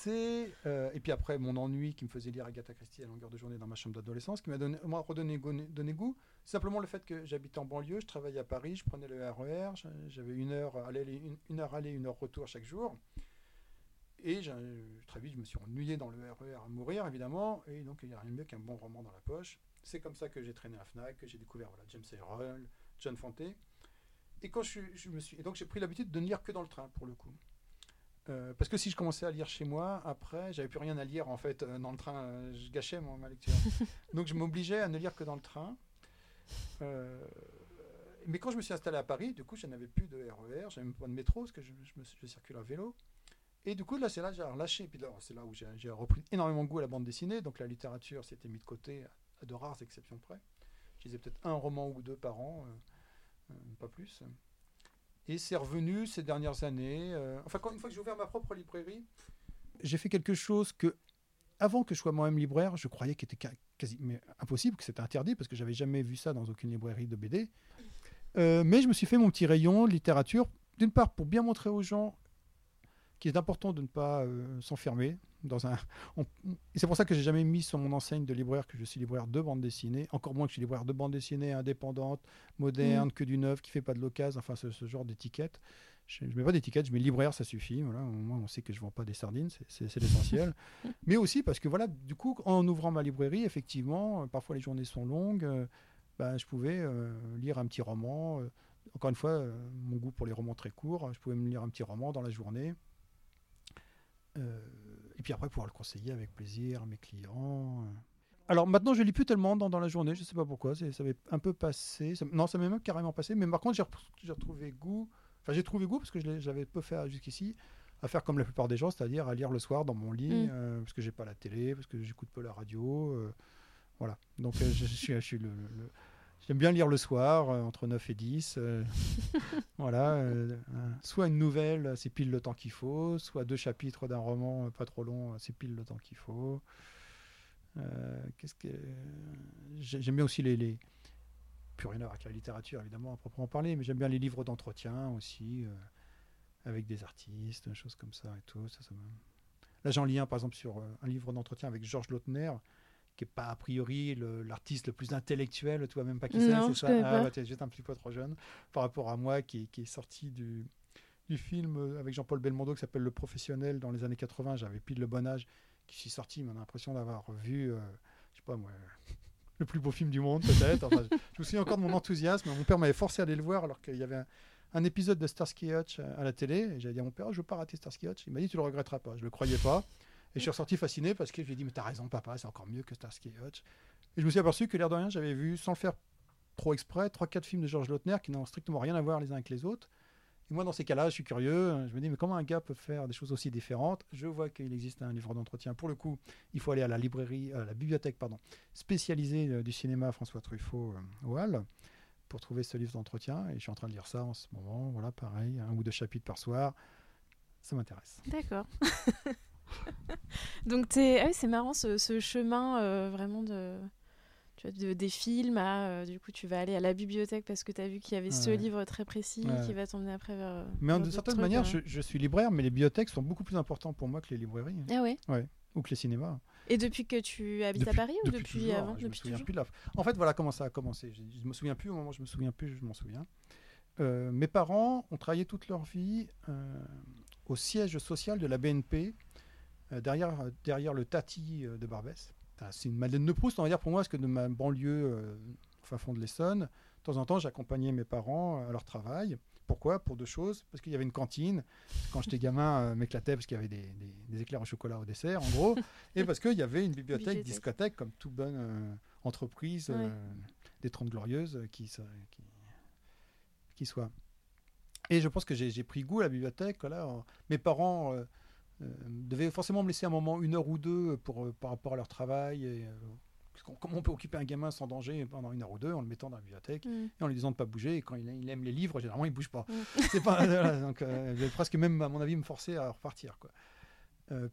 [SPEAKER 2] euh, et puis après mon ennui qui me faisait lire Agatha Christie à longueur de journée dans ma chambre d'adolescence, qui m'a donné, m'a redonné go- donné goût, simplement le fait que j'habite en banlieue, je travaillais à Paris, je prenais le RER, j'a- j'avais une heure aller, une, heure aller, une heure retour chaque jour. Et très vite, je me suis ennuyé dans le RER à mourir, évidemment. Et donc, il n'y a rien de mieux qu'un bon roman dans la poche. C'est comme ça que j'ai traîné à Fnac, que j'ai découvert James Aaron, John Fante. Et, quand suis, et donc, j'ai pris l'habitude de ne lire que dans le train, pour le coup. Euh, parce que si je commençais à lire chez moi, après, j'avais plus rien à lire, en fait, euh, dans le train. euh, je gâchais mon- ma lecture. donc, je m'obligeais à ne lire que dans le train. Euh, mais quand je me suis installé à Paris, du coup, je n'avais plus de RER, j'avais même pas de métro, parce que je, je, me suis- je circule à vélo. Et du coup, là, c'est là que j'ai relâché. Puis là, c'est là où j'ai repris énormément goût à la bande dessinée. Donc la littérature s'était mis de côté à de rares exceptions près. Je lisais peut-être un roman ou deux par an, euh, pas plus. Et c'est revenu ces dernières années. euh, enfin, quand, une fois que j'ai ouvert ma propre librairie, j'ai fait quelque chose que, avant que je sois moi-même libraire, je croyais qu'il était quasi mais impossible, que c'était interdit, parce que j'avais jamais vu ça dans aucune librairie de BD. Euh, mais je me suis fait mon petit rayon littérature, d'une part pour bien montrer aux gens qu'il est important de ne pas euh, s'enfermer dans un. on- c'est pour ça que j'ai jamais mis sur mon enseigne de libraire que je suis libraire de bande dessinée, encore moins que je suis libraire de bande dessinée indépendante, moderne, que du neuf, qui fait pas de l'occasion, enfin ce, ce genre d'étiquette. Je, je mets pas d'étiquette, je mets libraire, ça suffit. Voilà, au moins on sait que je vends pas des sardines, c'est- l'essentiel. Mais aussi parce que voilà, du coup, en ouvrant ma librairie, effectivement, euh, parfois les journées sont longues. euh, ben, je pouvais euh, lire un petit roman. euh, encore une fois, euh, mon goût pour les romans très courts, je pouvais me lire un petit roman dans la journée. Euh, et puis après, pouvoir le conseiller avec plaisir à mes clients. euh. Alors maintenant, je lis plus tellement dans, dans la journée, je sais pas pourquoi, ça avait un peu passé. ça- non, ça m'est même carrément passé, mais par contre, j'ai retrouvé goût. Enfin, j'ai trouvé goût parce que je l'avais peu fait jusqu'ici, à faire comme la plupart des gens, c'est-à-dire à lire le soir dans mon lit,
[SPEAKER 1] Mm.
[SPEAKER 2] euh, parce que j'ai pas la télé, parce que j'écoute peu la radio. euh, voilà. Donc, euh, je, je suis, je suis le, J'aime bien lire le soir, euh, entre 9 et 10. euh, voilà. euh, un- soit une nouvelle, c'est pile le temps qu'il faut, soit deux chapitres d'un roman euh, pas trop long, euh, c'est pile le temps qu'il faut. Euh, Qu'est-ce que j'ai- J'aime bien aussi les, les... Plus rien à voir avec la littérature, évidemment, à proprement parler, mais j'aime bien les livres d'entretien aussi, euh, avec des artistes, des choses comme ça et tout. Ça, ça me- Là, j'en lis un, par exemple, sur euh, un livre d'entretien avec Georges Lautner, qui n'est pas a priori l'artiste le, plus intellectuel, tu vois même pas qui c'est, c'est ça Ah, t'es juste un petit peu trop jeune par rapport à moi qui, qui est sorti du, du film euh, avec Jean-Paul Belmondo qui s'appelle Le Professionnel dans les années 80. J'avais pile le bon âge qui suis sorti, mais on a l'impression d'avoir vu, euh, je sais pas moi, le plus beau film du monde peut-être. Enfin, je, je me souviens encore de mon enthousiasme. Mon père m'avait forcé à aller le voir alors qu'il y avait un, un épisode de Starsky Hutch à la télé. Et j'avais dit à mon père, je veux pas rater Starsky Hutch. Il m'a dit, tu le regretteras pas. Je le croyais pas. Et je suis ressorti fasciné parce que je lui ai dit, mais t'as raison, papa, c'est encore mieux que Starsky Hutch. Et je me suis aperçu que l'air de rien, j'avais vu, sans le faire trop exprès, 3-4 films de Georges Lautner qui n'ont strictement rien à voir les uns avec les autres. Et moi, dans ces cas-là, je suis curieux. Je me dis, mais comment un gars peut faire des choses aussi différentes? Je vois qu'il existe un livre d'entretien. Pour le coup, il faut aller à la librairie, à la bibliothèque, pardon, spécialisée euh, du cinéma François Truffaut euh, au Hall pour trouver ce livre d'entretien. Et je suis en train de lire ça en ce moment. Voilà, pareil, un ou deux chapitres par soir. Ça m'intéresse.
[SPEAKER 1] D'accord. Donc, ah c'est marrant ce, ce chemin euh, vraiment de de, des films à, euh, du coup, tu vas aller à la bibliothèque parce que tu as vu qu'il y avait ce livre très précis qui va t'emmener après vers.
[SPEAKER 2] Mais de certaine manière, je, suis libraire, mais les bibliothèques sont beaucoup plus importantes pour moi que les librairies.
[SPEAKER 1] Ah ouais?
[SPEAKER 2] Ouais, ou que les cinémas.
[SPEAKER 1] Et depuis que tu habites à Paris ou depuis, avant?
[SPEAKER 2] Je me souviens plus de la... En fait, voilà comment ça a commencé. Je, ne me souviens plus au moment où je me souviens plus, je m'en souviens. Euh, mes parents ont travaillé toute leur vie euh, au siège social de la BNP, derrière, derrière le Tati de Barbès c'est une Madeleine de Proust, on va dire pour moi, parce que de ma banlieue, euh, au fin fond de l'Essonne, de temps en temps, j'accompagnais mes parents à leur travail. Pourquoi? Pour deux choses. Parce qu'il y avait une cantine. Quand j'étais gamin, euh, m'éclatait parce qu'il y avait des, éclairs au chocolat au dessert, en gros. et parce qu'il y avait une bibliothèque, discothèque, comme toute bonne euh, entreprise des Trente Glorieuses qui, qui, qui, soit. Et je pense que j'ai pris goût à la bibliothèque. Là, mes parents euh, devaient forcément me laisser un moment, une heure ou deux, pour, euh, par rapport à leur travail. Et, euh, comment on peut occuper un gamin sans danger pendant une heure ou deux en le mettant dans la bibliothèque mm. et en lui disant de ne pas bouger. Et quand il, aime les livres, généralement, il ne bouge pas. Mm. C'est pas donc, presque même, à mon avis, me forcer à repartir. Quoi.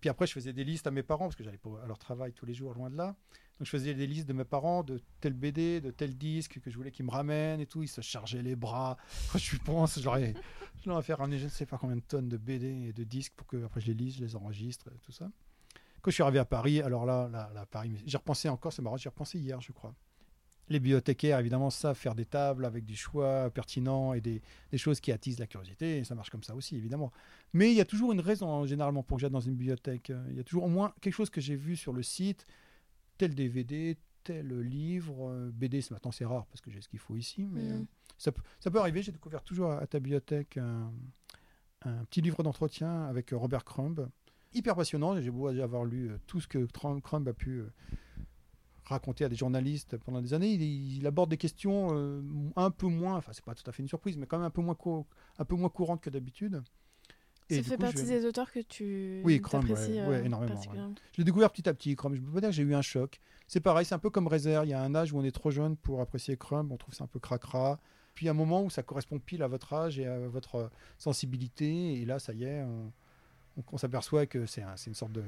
[SPEAKER 2] Puis après, je faisais des listes à mes parents, parce que j'allais à leur travail tous les jours, loin de là. Donc je faisais des listes de mes parents de tel BD, de tel disque que je voulais qu'ils me ramènent et tout. Ils se chargeaient les bras. je pense, je leur, ai, je leur ai fait ramener je ne sais pas combien de tonnes de BD et de disques pour que après je les lise, je les enregistre, tout ça. Quand je suis arrivé à Paris, alors là, là, là Paris, j'ai repensé encore, c'est marrant, j'ai repensé hier, je crois. Les bibliothécaires, évidemment, savent faire des tables avec du choix pertinent et des, des, choses qui attisent la curiosité. Et ça marche comme ça aussi, évidemment. Mais il y a toujours une raison, généralement, pour que j'aille dans une bibliothèque. Il y a toujours au moins quelque chose que j'ai vu sur le site tel DVD, tel livre. Euh, BD, maintenant c'est rare parce que j'ai ce qu'il faut ici, mais mm. euh, ça, ça, peut arriver. J'ai découvert toujours à, ta bibliothèque un, petit livre d'entretien avec Robert Crumb. Hyper passionnant, j'ai beau avoir lu euh, tout ce que Crumb a pu raconter à des journalistes pendant des années. Il, aborde des questions un peu moins, enfin c'est pas tout à fait une surprise, mais quand même un peu moins, un peu moins courantes que d'habitude.
[SPEAKER 1] Ça fait partie des auteurs que tu
[SPEAKER 2] oui, Crumb, euh, énormément. Je l'ai découvert petit à petit, Crumb. Je peux pas dire que j'ai eu un choc. C'est pareil, c'est un peu comme Rezer. Il y a un âge où on est trop jeune pour apprécier Crumb. On trouve ça un peu cracra. Puis un moment où ça correspond pile à votre âge et à votre sensibilité. Et là, ça y est, on, s'aperçoit que c'est une sorte de,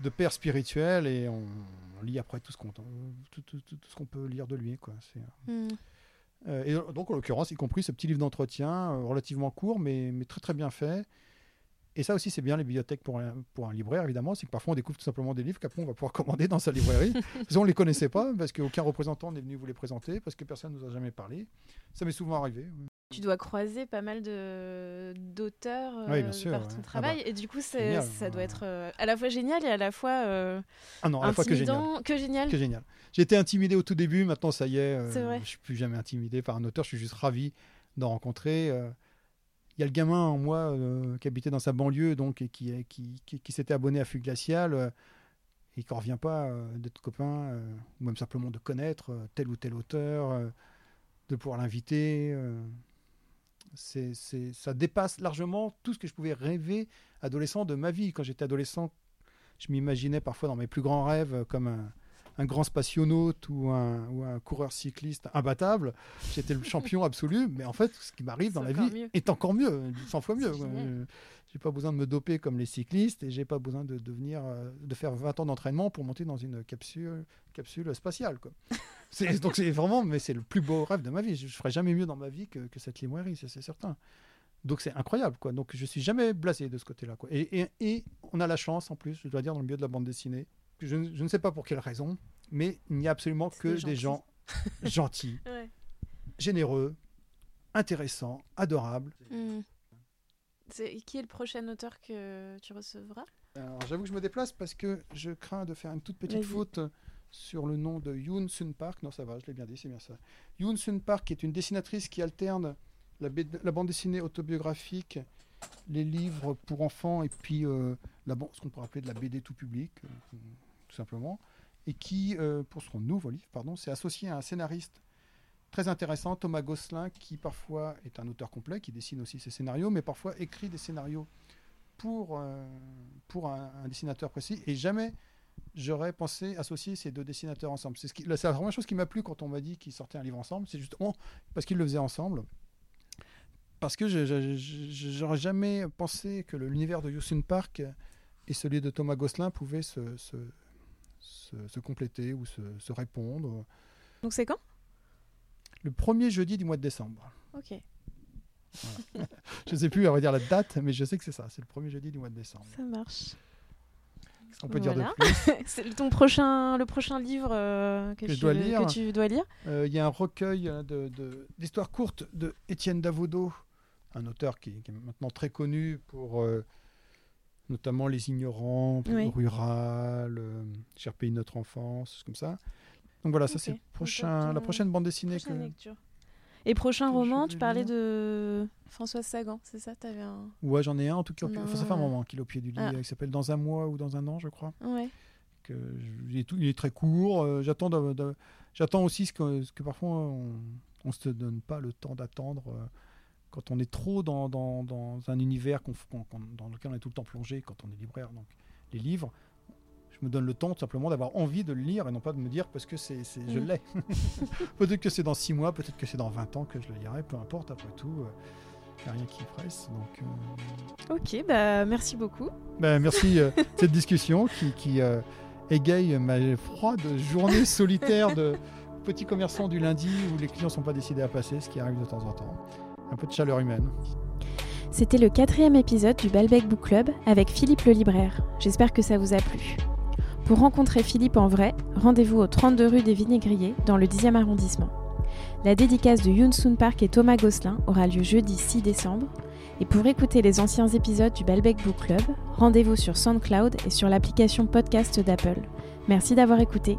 [SPEAKER 2] de père spirituel et on, lit après tout ce qu'on tout, tout, tout, ce qu'on peut lire de lui. Quoi. Hmm. Euh, et donc, en l'occurrence, y compris ce petit livre d'entretien euh, relativement court, mais, mais très très bien fait et ça aussi, c'est bien les bibliothèques pour un, pour un libraire, évidemment. C'est que parfois, on découvre tout simplement des livres qu'après, on va pouvoir commander dans sa librairie. on ne les connaissait pas parce qu'aucun représentant n'est venu vous les présenter, parce que personne ne nous a jamais parlé. Ça m'est souvent arrivé.
[SPEAKER 1] Tu dois croiser pas mal d'auteurs euh, par ton travail. Ah bah, et du coup, ça doit être euh, à la fois génial et à la fois. Euh,
[SPEAKER 2] ah non, à la fois que génial.
[SPEAKER 1] Que génial.
[SPEAKER 2] Que génial. J'ai été intimidé au tout début, maintenant, ça y est. je ne suis plus jamais intimidé par un auteur. Je suis juste ravi d'en rencontrer il y a le gamin en moi euh, qui habitait dans sa banlieue donc et qui, qui, qui, s'était abonné à Fugue Glacial euh, et qui ne revient pas euh, d'être copain ou même simplement de connaître tel ou tel auteur, de pouvoir l'inviter. C'est, ça dépasse largement tout ce que je pouvais rêver adolescent de ma vie. Quand j'étais adolescent, je m'imaginais parfois dans mes plus grands rêves comme un, un grand spationaute ou un, ou un coureur cycliste imbattable. J'étais le champion absolu, mais en fait, ce qui m'arrive dans la vie est encore mieux, 100 fois mieux. J'ai pas besoin de me doper comme les cyclistes et j'ai pas besoin de devenir, euh, de faire 20 ans d'entraînement pour monter dans une capsule, capsule spatiale. Quoi. donc c'est vraiment, mais c'est le plus beau rêve de ma vie. Je, ne ferai jamais mieux dans ma vie que, cette librairie, c'est certain. Donc c'est incroyable, quoi. Donc je suis jamais blasé de ce côté-là, quoi. Et, et, et, on a la chance, en plus, je dois dire, dans le milieu de la bande dessinée, je, ne sais pas pour quelle raison, mais il n'y a absolument que des gens gentils, généreux, intéressants, adorables.
[SPEAKER 1] Hmm. qui est le prochain auteur que tu recevras?
[SPEAKER 2] J'avoue que je me déplace parce que je crains de faire une toute petite faute sur le nom de Yoon Sun Park. Non, ça va, je l'ai bien dit, c'est bien ça. Yoon Sun Park est une dessinatrice qui alterne la, la bande dessinée autobiographique les livres pour enfants et puis euh, la, ce qu'on pourrait appeler de la BD tout public, euh, tout simplement, et qui, euh, pour son nouveau livre, pardon, s'est associé à un scénariste très intéressant, Thomas Gosselin, qui parfois est un auteur complet, qui dessine aussi ses scénarios, mais parfois écrit des scénarios pour, euh, pour un, dessinateur précis. Et jamais j'aurais pensé associer ces deux dessinateurs ensemble. C'est la première chose qui m'a plu quand on m'a dit qu'ils sortaient un livre ensemble, c'est justement parce qu'ils le faisaient ensemble. Parce que j'aurais jamais pensé que l'univers de Yusun Park et celui de Thomas Gosselin pouvaient se, se- se compléter ou se, se répondre.
[SPEAKER 1] Donc c'est quand?
[SPEAKER 2] Le premier jeudi du mois de décembre.
[SPEAKER 1] Ok,
[SPEAKER 2] Je ne sais plus, on va dire la date, mais je sais que c'est ça. C'est le premier jeudi du mois de décembre.
[SPEAKER 1] ça marche.
[SPEAKER 2] Qu'est-ce qu'on peut dire de plus?
[SPEAKER 1] C'est ton prochain, le prochain livre euh, que,
[SPEAKER 2] Que je
[SPEAKER 1] tu,
[SPEAKER 2] dois lire.
[SPEAKER 1] que tu dois lire?
[SPEAKER 2] Euh, Il y a un recueil euh, de- de- d'histoires courtes de Étienne Davodo, un auteur qui, qui est maintenant très connu pour euh, notamment Les Ignorants,
[SPEAKER 1] Oui.
[SPEAKER 2] Rural, euh, Cher pays de notre enfance, comme ça. Donc voilà, ça c'est prochain, la prochaine bande dessinée
[SPEAKER 1] Prochaine
[SPEAKER 2] que...
[SPEAKER 1] lecture. Et prochain
[SPEAKER 2] que
[SPEAKER 1] roman, tu parlais de Françoise Sagan, c'est ça T'avais un.
[SPEAKER 2] Ouais, j'en ai un en tout cas.
[SPEAKER 1] Non,
[SPEAKER 2] enfin, ça fait un moment qu'il est au pied du lit,
[SPEAKER 1] Ah.
[SPEAKER 2] qui s'appelle Dans un mois ou dans un an, je crois.
[SPEAKER 1] Ouais.
[SPEAKER 2] que je- il, est il très court. euh, j'attends, de- de- j'attends aussi ce que, ce que parfois on ne se donne pas le temps d'attendre euh, quand on est trop dans, dans- dans un univers dans lequel on est tout le temps plongé quand on est libraire. Donc les livres, je me donne le temps tout simplement d'avoir envie de le lire et non pas de me dire parce que c'est, je
[SPEAKER 1] Mm.
[SPEAKER 2] l'ai. peut-être que c'est dans 6 mois, peut-être que c'est dans 20 ans que je le lirai, peu importe après tout. Il n'y a rien qui presse. Donc, euh,
[SPEAKER 1] Ok, bah merci beaucoup.
[SPEAKER 2] ben, merci euh, cette discussion qui, qui, euh, égaye ma froide journée solitaire de petit commerçant du lundi où les clients ne sont pas décidés à passer, ce qui arrive de temps en temps. Un peu de chaleur humaine.
[SPEAKER 1] C'était le quatrième épisode du Balbec Book Club avec Philippe le libraire. J'espère que ça vous a plu. Pour rencontrer Philippe en vrai, rendez-vous au 32 rue des Vinaigriers, dans le 10e arrondissement. La dédicace de Yoon Soon Park et Thomas Gosselin aura lieu jeudi 6 décembre. Et pour écouter les anciens épisodes du Balbec Book Club, rendez-vous sur SoundCloud et sur l'application podcast d'Apple. Merci d'avoir écouté